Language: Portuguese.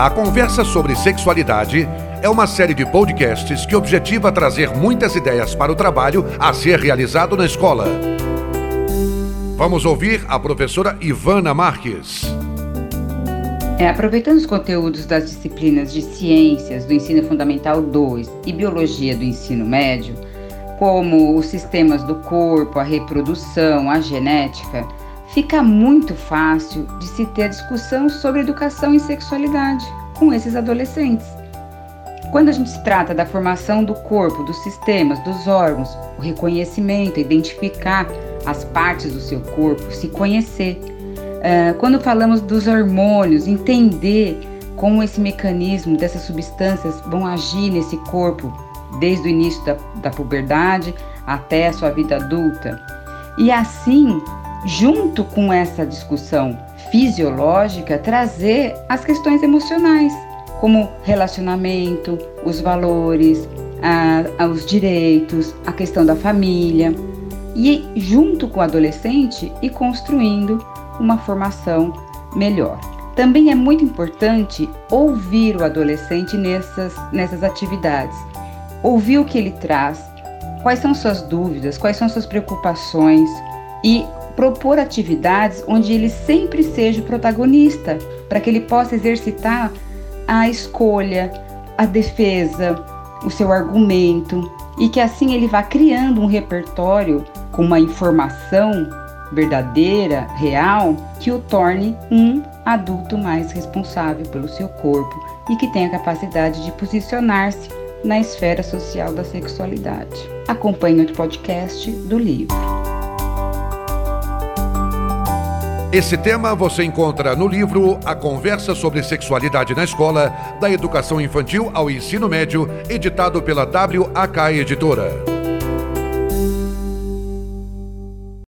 A conversa sobre sexualidade é uma série de podcasts que objetiva trazer muitas ideias para o trabalho a ser realizado na escola. Vamos ouvir a professora Ivana Marques. É, aproveitando os conteúdos das disciplinas de Ciências do Ensino Fundamental 2 e Biologia do Ensino Médio, como os sistemas do corpo, a reprodução, a genética, fica muito fácil de se ter discussão sobre educação e sexualidade com esses adolescentes. Quando a gente se trata da formação do corpo, dos sistemas, dos órgãos, o reconhecimento, identificar as partes do seu corpo, se conhecer. Uh, quando falamos dos hormônios, entender como esse mecanismo dessas substâncias vão agir nesse corpo desde o início da, da puberdade até a sua vida adulta. E assim junto com essa discussão fisiológica, trazer as questões emocionais, como relacionamento, os valores, a, os direitos, a questão da família, e junto com o adolescente e construindo uma formação melhor. Também é muito importante ouvir o adolescente nessas, nessas atividades, ouvir o que ele traz, quais são suas dúvidas, quais são suas preocupações e propor atividades onde ele sempre seja o protagonista, para que ele possa exercitar a escolha, a defesa, o seu argumento e que assim ele vá criando um repertório com uma informação verdadeira, real, que o torne um adulto mais responsável pelo seu corpo e que tenha capacidade de posicionar-se na esfera social da sexualidade. Acompanhe o podcast do livro. Esse tema você encontra no livro A Conversa sobre Sexualidade na Escola, da Educação Infantil ao Ensino Médio, editado pela WAK Editora.